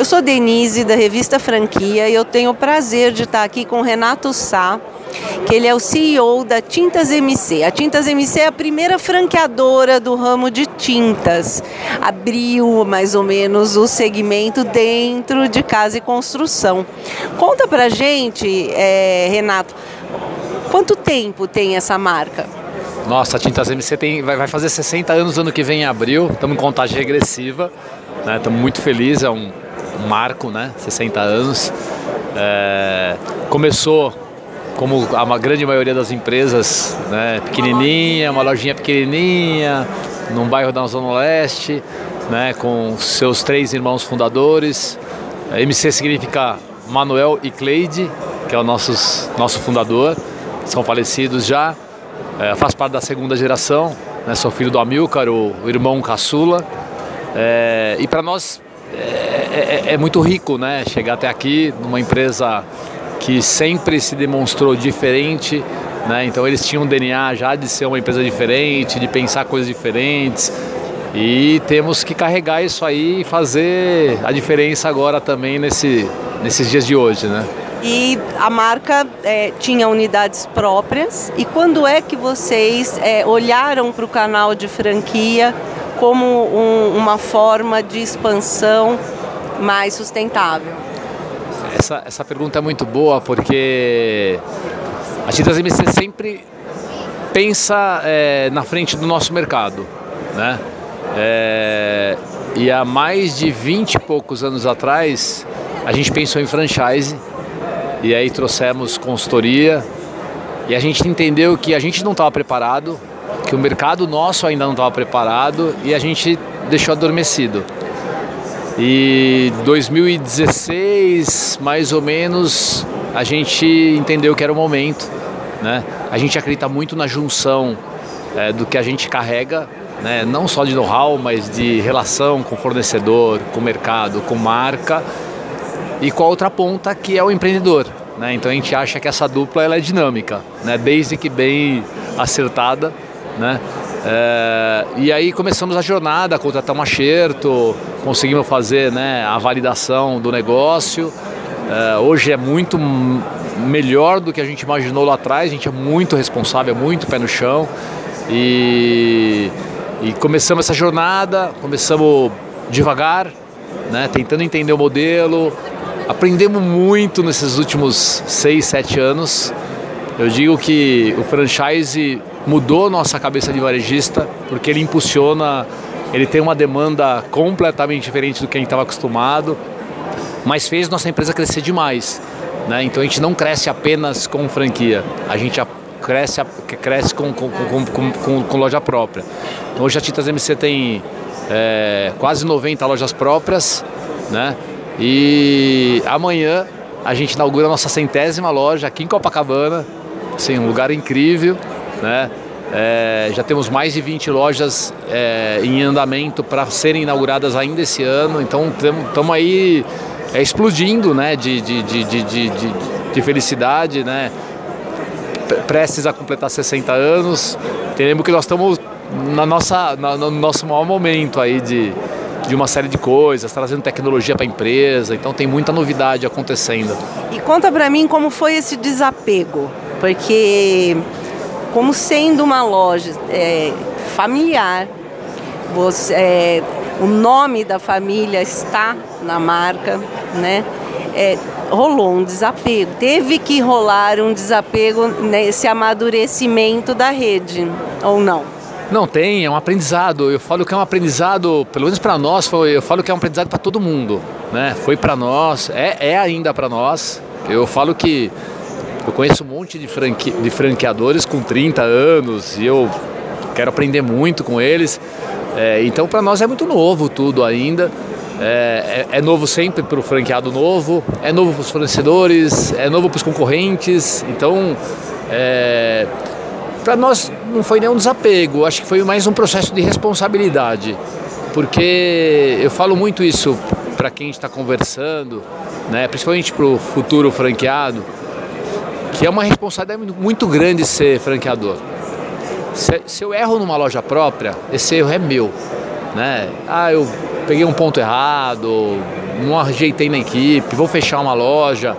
Eu sou Denise, da revista Franquia, e eu tenho o prazer de estar aqui com o Renato Sá, que ele é o CEO da Tintas MC. A Tintas MC é a primeira franqueadora do ramo de tintas. Abriu mais ou menos o segmento dentro de casa e construção. Conta pra gente, é, Renato, quanto tempo tem essa marca? Nossa, a Tintas MC tem, vai, vai fazer 60 anos ano que vem em abril, estamos em contagem regressiva, estamos né? muito felizes, é um, marco, né? 60 anos. É, começou como a grande maioria das empresas, né, pequenininha, uma lojinha pequenininha, num bairro da Zona Leste, né, com seus três irmãos fundadores. MC significa Manuel e Cleide, que é o nosso, nosso fundador, são falecidos já. É, faz parte da segunda geração, né, sou filho do Amilcar, o, o irmão caçula. É, e para nós é, é, é, muito rico né, chegar até aqui numa empresa que sempre se demonstrou diferente. Né? Então eles tinham um DNA já de ser uma empresa diferente, de pensar coisas diferentes. E temos que carregar isso aí e fazer a diferença agora também nesse, nesses dias de hoje. Né? E a marca é, tinha unidades próprias. E quando é que vocês é, olharam para o canal de franquia como um, uma forma de expansão mais sustentável? Essa, essa pergunta é muito boa porque a Tintas MC sempre pensa é, na frente do nosso mercado, né? É, e há mais de 20 e poucos anos atrás a gente pensou em franchise e aí trouxemos consultoria e a gente entendeu que a gente não estava preparado, que o mercado nosso ainda não estava preparado e a gente deixou adormecido. E 2016, mais ou menos, a gente entendeu que era o momento. Né? A gente acredita muito na junção é, do que a gente carrega, né? não só de know-how, mas de relação com fornecedor, com mercado, com marca e com a outra ponta que é o empreendedor. Né? Então a gente acha que essa dupla ela é dinâmica, né? desde que bem acertada. Né? É, e aí começamos a jornada, contratar um acerto, conseguimos fazer né, a validação do negócio. É, hoje é muito melhor do que a gente imaginou lá atrás, a gente é muito responsável, é muito pé no chão. E, e começamos essa jornada, começamos devagar, né, tentando entender o modelo. Aprendemos muito nesses últimos seis, sete anos. Eu digo que o franchise mudou nossa cabeça de varejista, porque ele impulsiona, ele tem uma demanda completamente diferente do que a gente estava acostumado, mas fez nossa empresa crescer demais. Né? Então a gente não cresce apenas com franquia, a gente cresce, cresce com, com, com, com, loja própria. Então, hoje a Tintas MC tem é, quase 90 lojas próprias, né? E amanhã a gente inaugura a nossa centésima loja aqui em Copacabana, assim, um lugar incrível. Né? É, já temos mais de 20 lojas é, em andamento para serem inauguradas ainda esse ano, então estamos aí é, explodindo né, de, de, de, de, de, felicidade, né? prestes a completar 60 anos. Entendemos que nós estamos na nossa, na, no nosso maior momento aí de, de uma série de coisas, trazendo tecnologia para a empresa, então tem muita novidade acontecendo. E conta para mim como foi esse desapego, porque como sendo uma loja é, familiar, você, é, o nome da família está na marca, né? É, rolou um desapego, teve que rolar um desapego nesse amadurecimento da rede, ou não? Não tem, é um aprendizado. Eu falo que é um aprendizado, pelo menos para nós, foi, eu falo que é um aprendizado para todo mundo, né? Foi para nós, é, é ainda para nós. Eu falo que eu conheço um monte de, de franqueadores com 30 anos e eu quero aprender muito com eles. É, então, para nós é muito novo tudo ainda. É, é, é novo sempre para o franqueado novo, é novo para os fornecedores, é novo para os concorrentes. Então, é, para nós não foi nenhum desapego, acho que foi mais um processo de responsabilidade. Porque eu falo muito isso para quem está conversando, né, principalmente para o futuro franqueado que é uma responsabilidade muito grande ser franqueador. Se, se, eu erro numa loja própria, esse erro é meu. Né? Ah, eu peguei um ponto errado, não ajeitei na equipe, vou fechar uma loja.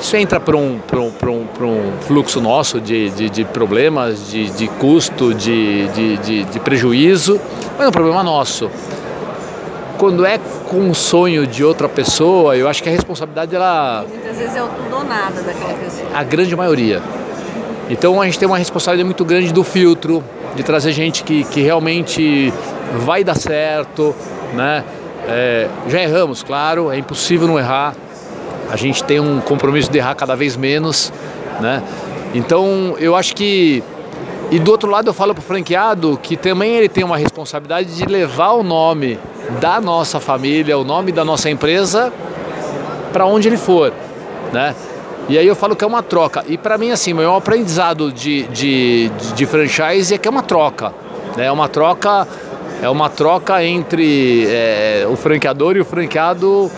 Isso entra para um, um, um, um fluxo nosso de, de, de problemas, de, de custo, de, de, de, prejuízo, mas é um problema nosso. Quando é com um sonho de outra pessoa, eu acho que a responsabilidade ela. Muitas vezes é o tudo ou nada daquela pessoa. A grande maioria. Então a gente tem uma responsabilidade muito grande do filtro, de trazer gente que, que realmente vai dar certo, né? É, já erramos, claro, é impossível não errar. A gente tem um compromisso de errar cada vez menos, né? Então eu acho que e do outro lado eu falo para o franqueado que também ele tem uma responsabilidade de levar o nome da nossa família, o nome da nossa empresa para onde ele for, né? E aí eu falo que é uma troca. E para mim, assim, meu aprendizado de, de, de franchise é que é uma troca. Né? É uma troca, é uma troca entre é, o franqueador e o franqueado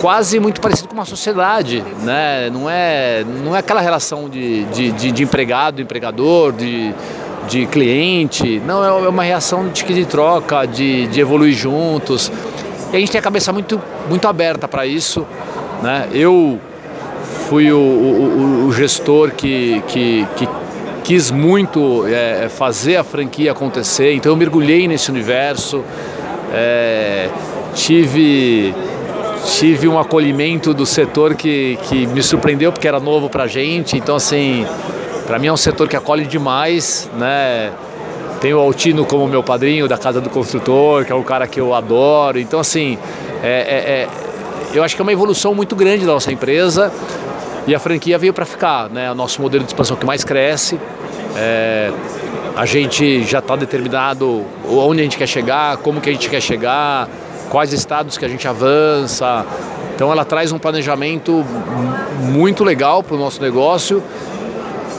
quase muito parecido com uma sociedade, né? Não é, não é aquela relação de, de, de, de empregado, empregador, de, de cliente. Não, é, é uma reação de, de troca, de, de evoluir juntos. E a gente tem a cabeça muito, muito aberta para isso. Né? Eu fui o, o, o gestor que, que, que, quis muito é, fazer a franquia acontecer, então eu mergulhei nesse universo, é, tive, tive um acolhimento do setor que, que me surpreendeu porque era novo para a gente, então assim, para mim é um setor que acolhe demais, né? Tenho o Altino como meu padrinho da Casa do Construtor, que é um cara que eu adoro, então assim, é, é, é eu acho que é uma evolução muito grande da nossa empresa. E a franquia veio para ficar, né? O nosso modelo de expansão que mais cresce. É, a gente já está determinado onde a gente quer chegar, como que a gente quer chegar, quais estados que a gente avança. Então ela traz um planejamento muito legal para o nosso negócio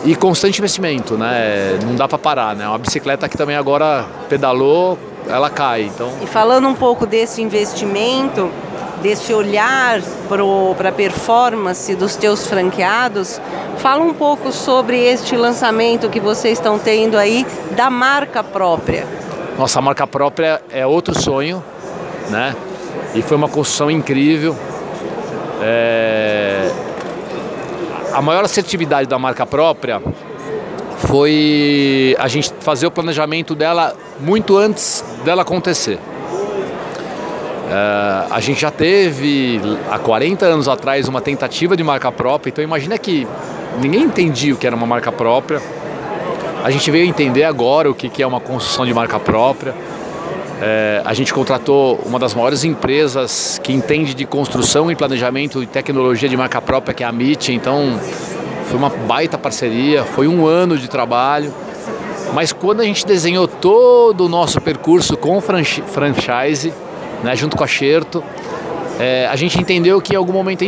e constante investimento, né? Não dá para parar, né? Uma bicicleta que também agora pedalou, ela cai. Então. E falando um pouco desse investimento, desse olhar para a performance dos teus franqueados, fala um pouco sobre este lançamento que vocês estão tendo aí da marca própria. Nossa marca própria é outro sonho, né? E foi uma construção incrível. É... A maior assertividade da marca própria foi a gente fazer o planejamento dela muito antes dela acontecer. Uh, a gente já teve há 40 anos atrás uma tentativa de marca própria, então imagina que ninguém entendia o que era uma marca própria. A gente veio entender agora o que é uma construção de marca própria. É, a gente contratou uma das maiores empresas que entende de construção e planejamento e tecnologia de marca própria, que é a MIT. Então, foi uma baita parceria, foi um ano de trabalho. Mas quando a gente desenhou todo o nosso percurso com franchise, né, junto com a Xerto. É, a gente entendeu que em algum momento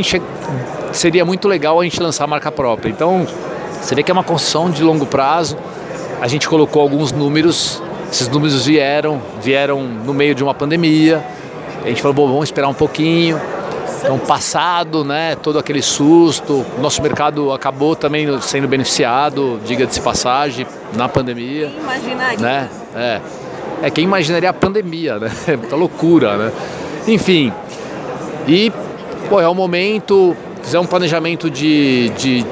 seria muito legal a gente lançar a marca própria. Então, você vê que é uma construção de longo prazo. A gente colocou alguns números, esses números vieram, vieram no meio de uma pandemia. A gente falou, bom, vamos esperar um pouquinho. Então, passado, né, todo aquele susto, nosso mercado acabou também sendo beneficiado, diga-se passagem, na pandemia. Imaginaria. Né? É. É, quem imaginaria a pandemia, né? É muita loucura, né? Enfim, e pô, é o momento, fizer um planejamento de, de,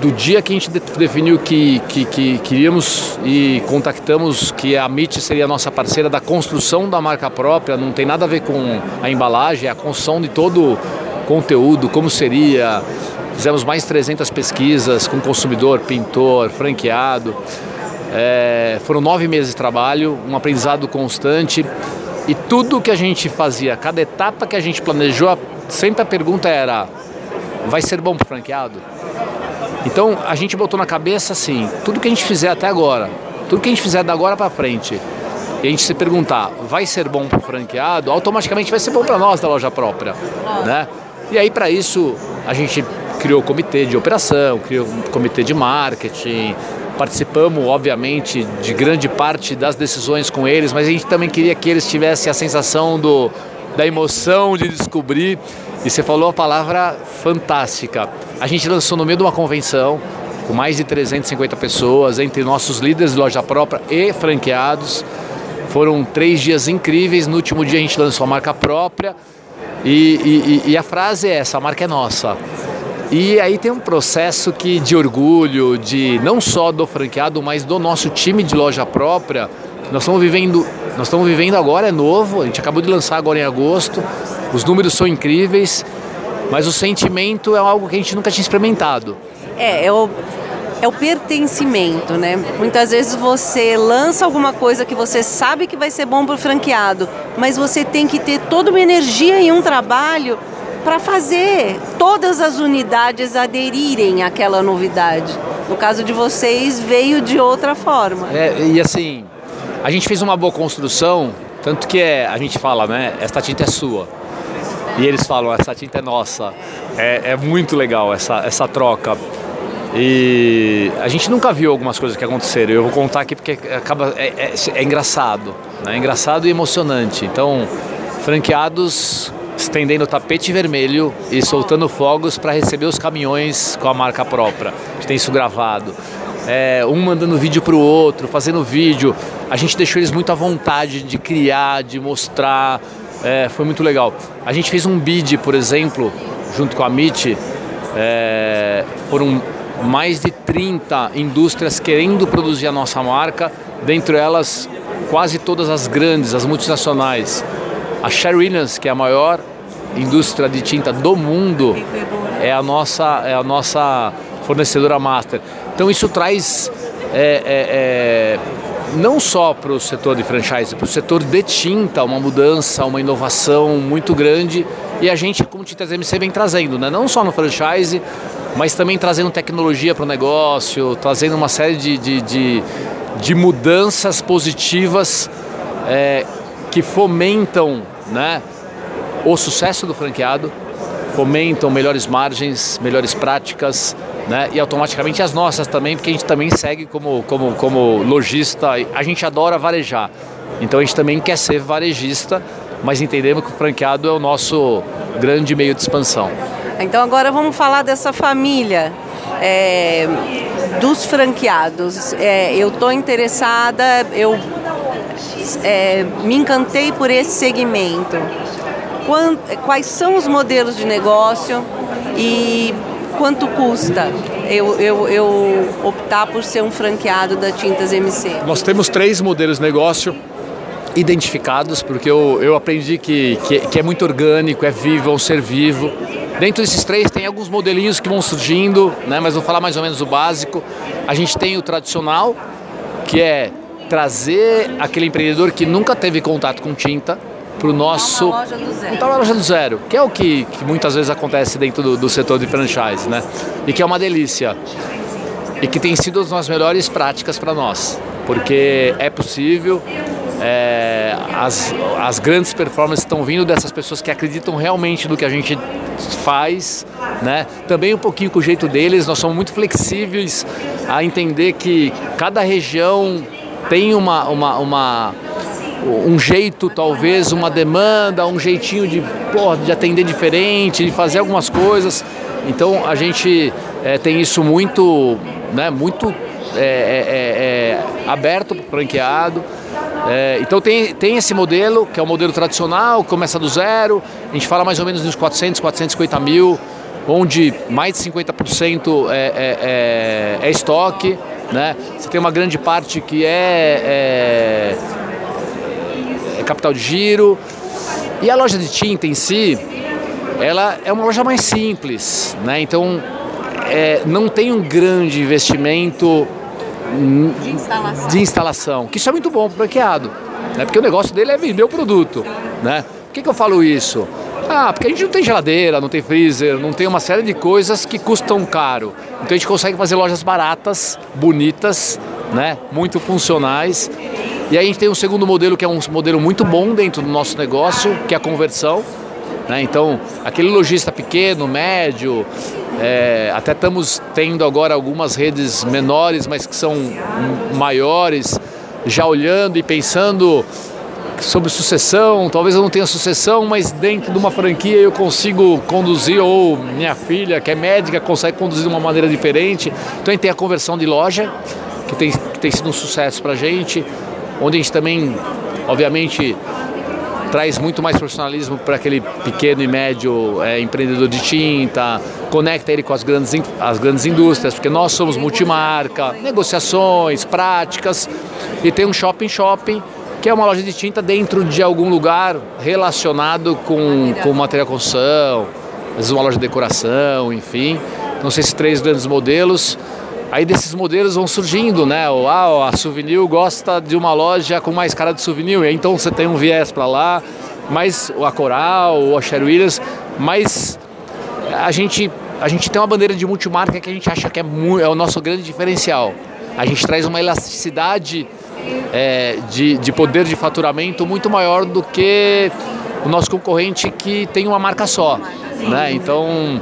do dia que a gente definiu que, que, que queríamos e contactamos que a MIT seria a nossa parceira da construção da marca própria, não tem nada a ver com a embalagem, é a construção de todo o conteúdo, como seria. Fizemos mais 300 pesquisas com consumidor, pintor, franqueado. É, foram nove meses de trabalho, um aprendizado constante e tudo que a gente fazia, cada etapa que a gente planejou, sempre a pergunta era: vai ser bom para o franqueado? Então a gente botou na cabeça assim: tudo que a gente fizer até agora, tudo que a gente fizer da agora para frente, e a gente se perguntar, vai ser bom para o franqueado? Automaticamente vai ser bom para nós da loja própria, né? E aí para isso a gente criou o comitê de operação, criou um comitê de marketing, Participamos, obviamente, de grande parte das decisões com eles, mas a gente também queria que eles tivessem a sensação do, da emoção de descobrir. E você falou a palavra fantástica. A gente lançou no meio de uma convenção com mais de 350 pessoas, entre nossos líderes de loja própria e franqueados. Foram três dias incríveis. No último dia a gente lançou a marca própria. E, e, e a frase é essa: a marca é nossa. E aí tem um processo que de orgulho, de não só do franqueado, mas do nosso time de loja própria. Nós estamos vivendo, nós estamos vivendo agora é novo. A gente acabou de lançar agora em agosto. Os números são incríveis, mas o sentimento é algo que a gente nunca tinha experimentado. É, é o, é o pertencimento, né? Muitas vezes você lança alguma coisa que você sabe que vai ser bom para o franqueado, mas você tem que ter toda uma energia e um trabalho para fazer todas as unidades aderirem àquela novidade. No caso de vocês, veio de outra forma. É, e assim, a gente fez uma boa construção, tanto que é, a gente fala, né? Esta tinta é sua. E eles falam, essa tinta é nossa. É, é muito legal essa, essa troca. E a gente nunca viu algumas coisas que aconteceram. Eu vou contar aqui porque acaba é, é, é engraçado, né? é engraçado e emocionante. Então, franqueados estendendo tapete vermelho e soltando fogos para receber os caminhões com a marca própria. A gente tem isso gravado. É, um mandando vídeo para o outro, fazendo vídeo. A gente deixou eles muito à vontade de criar, de mostrar. É, foi muito legal. A gente fez um bid, por exemplo, junto com a MIT. É, foram mais de 30 indústrias querendo produzir a nossa marca, dentre elas quase todas as grandes, as multinacionais. A Sherwin Williams, que é a maior indústria de tinta do mundo, é a nossa, é a nossa fornecedora master. Então isso traz é, é, é, não só para o setor de franchise, para o setor de tinta, uma mudança, uma inovação muito grande e a gente, como Tintas MC, vem trazendo, né? não só no franchise, mas também trazendo tecnologia para o negócio, trazendo uma série de, de, de, de mudanças positivas é, que fomentam né, o sucesso do franqueado, fomentam melhores margens, melhores práticas, né? E automaticamente as nossas também, porque a gente também segue como, como, como lojista, a gente adora varejar. Então a gente também quer ser varejista, mas entendemos que o franqueado é o nosso grande meio de expansão. Então agora vamos falar dessa família é, dos franqueados. É, eu estou interessada, eu é, me encantei por esse segmento. Quais são os modelos de negócio e quanto custa eu, eu, eu optar por ser um franqueado da Tintas MC? Nós temos três modelos de negócio identificados, porque eu, eu aprendi que, que, que é muito orgânico, é vivo, é um ser vivo. Dentro desses três tem alguns modelinhos que vão surgindo, né, mas vou falar mais ou menos o básico. A gente tem o tradicional, que é trazer aquele empreendedor que nunca teve contato com tinta para o nosso. Uma loja do zero. Montar uma loja do zero, que é o que, que muitas vezes acontece dentro do, do setor de franchise, né? E que é uma delícia. E que tem sido as melhores práticas para nós, porque é possível, é, as, as grandes performances estão vindo dessas pessoas que acreditam realmente no que a gente faz, né? Também um pouquinho com o jeito deles, nós somos muito flexíveis a entender que cada região tem uma, uma, uma um jeito, talvez, uma demanda, um jeitinho de, porra, de atender diferente, de fazer algumas coisas. Então a gente é, tem isso muito, né, muito é, é, aberto para o franqueado. então tem, tem esse modelo, que é o modelo tradicional, começa do zero, a gente fala mais ou menos nos 400, 450 mil, onde mais de 50% é, é, é, é estoque. Né? Você tem uma grande parte que é, é, é capital de giro. E a loja de tinta em si, ela é uma loja mais simples, né? Então é, não tem um grande investimento de instalação. de instalação, que isso é muito bom para o franqueado, né? porque o negócio dele é vender o produto. Né? Por que, que eu falo isso? Ah, porque a gente não tem geladeira, não tem freezer, não tem uma série de coisas que custam caro. Então a gente consegue fazer lojas baratas, bonitas, né? muito funcionais. E aí a gente tem um segundo modelo que é um modelo muito bom dentro do nosso negócio, que é a conversão. Né? Então, aquele lojista pequeno, médio, é, até estamos tendo agora algumas redes menores, mas que são maiores, já olhando e pensando sobre sucessão, talvez eu não tenha sucessão, mas dentro de uma franquia eu consigo conduzir, ou minha filha, que é médica, consegue conduzir de uma maneira diferente. Então a gente tem a conversão de loja, que tem, que tem sido um sucesso para a gente, onde a gente também obviamente traz muito mais profissionalismo para aquele pequeno e médio é, empreendedor de tinta, conecta ele com as grandes, as grandes indústrias, porque nós somos multimarca, negociações, práticas, e tem um shopping shopping que é uma loja de tinta dentro de algum lugar relacionado com, com material construção, às vezes uma loja de decoração, enfim. Então, esses três grandes modelos. Aí desses modelos vão surgindo, né? O, ah, a Souvenir gosta de uma loja com mais cara de souvenir, e então você tem um viés para lá, mas a Coral, ou a Sher Williams, mas a gente, a gente tem uma bandeira de multimarca que a gente acha que é, muito, é o nosso grande diferencial. A gente traz uma elasticidade é, de, de poder de faturamento muito maior do que o nosso concorrente que tem uma marca só. Né? Então,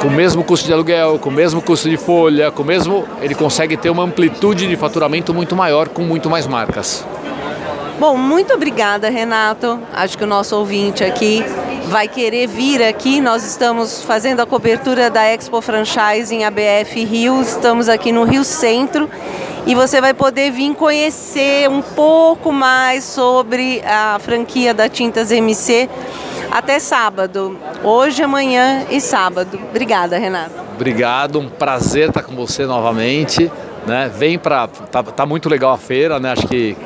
com o mesmo custo de aluguel, com o mesmo custo de folha, com o mesmo, ele consegue ter uma amplitude de faturamento muito maior com muito mais marcas. Bom, muito obrigada, Renato. Acho que o nosso ouvinte aqui vai querer vir aqui. Nós estamos fazendo a cobertura da Expo Franchise em ABF Rio. Estamos aqui no Rio Centro e você vai poder vir conhecer um pouco mais sobre a franquia da Tintas MC até sábado. Hoje, amanhã e sábado. Obrigada, Renato. Obrigado, um prazer estar com você novamente. Né? Vem para tá, tá, muito legal a feira, né? Acho que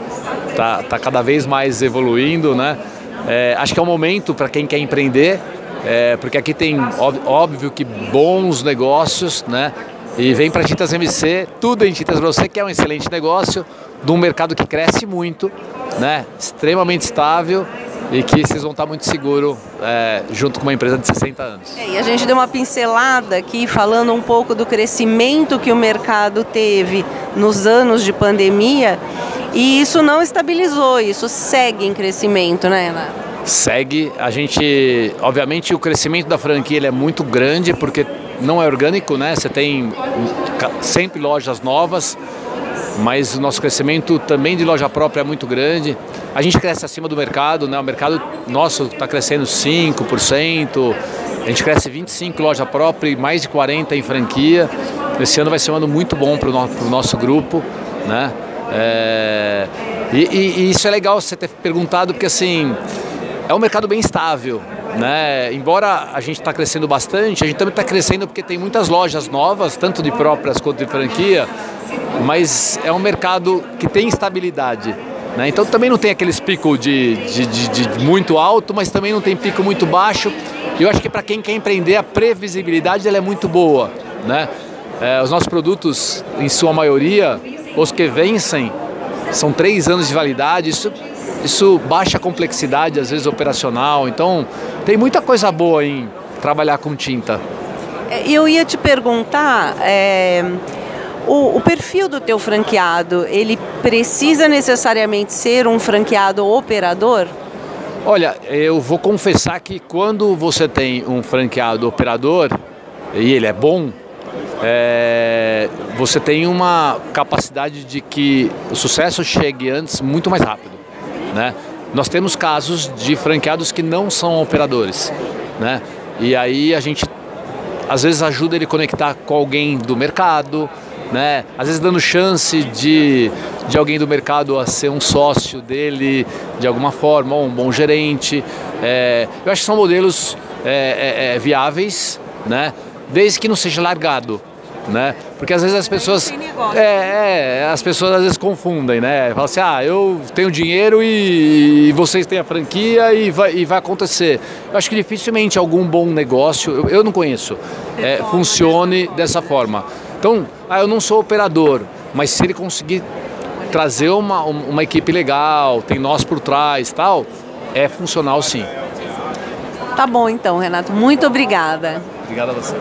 tá, tá cada vez mais evoluindo, né? É, acho que é um momento para quem quer empreender, é, porque aqui tem óbvio que bons negócios, né? E vem para Tintas MC, tudo em Tintas para você, que é um excelente negócio, de um mercado que cresce muito, né? extremamente estável e que vocês vão estar muito seguros é, junto com uma empresa de 60 anos. É, e a gente deu uma pincelada aqui falando um pouco do crescimento que o mercado teve nos anos de pandemia e isso não estabilizou, isso segue em crescimento, né, Ana? Segue. A gente, obviamente, o crescimento da franquia ele é muito grande porque não é orgânico, né? Você tem sempre lojas novas, mas o nosso crescimento também de loja própria é muito grande. A gente cresce acima do mercado, né? O mercado nosso está crescendo 5%, a gente cresce 25 loja própria e mais de 40 em franquia. Esse ano vai ser um ano muito bom para o no, nosso grupo, né? É, e, e, e isso é legal você ter perguntado, porque assim, é um mercado bem estável. Né? Embora a gente está crescendo bastante, a gente também está crescendo porque tem muitas lojas novas, tanto de próprias quanto de franquia, mas é um mercado que tem estabilidade. Né? Então também não tem aqueles picos de, de, de, de, muito alto, mas também não tem pico muito baixo. E eu acho que para quem quer empreender, a previsibilidade ela é muito boa. Né? É, os nossos produtos, em sua maioria, os que vencem, são três anos de validade. Isso isso baixa a complexidade, às vezes operacional. Então, tem muita coisa boa em trabalhar com tinta. É, eu ia te perguntar, é, o, o, perfil do teu franqueado, ele precisa necessariamente ser um franqueado operador? Olha, eu vou confessar que quando você tem um franqueado operador, e ele é bom, é, você tem uma capacidade de que o sucesso chegue antes muito mais rápido. Né? Nós temos casos de franqueados que não são operadores. Né? E aí a gente às vezes ajuda ele a conectar com alguém do mercado, né? às vezes dando chance de, de alguém do mercado a ser um sócio dele de alguma forma, ou um bom gerente. É, eu acho que são modelos é, é, é viáveis, né? desde que não seja largado né? Porque às vezes as pessoas é, é, as pessoas às vezes confundem, né? Falam assim, ah, eu tenho dinheiro e, e vocês têm a franquia e vai, e vai acontecer. Eu acho que dificilmente algum bom negócio, eu, eu não conheço, é, funcione dessa forma. Então, ah, eu não sou operador, mas se ele conseguir trazer uma, uma equipe legal, tem nós por trás, tal, é funcional sim. Tá bom então, Renato. Muito obrigada. Obrigado a você.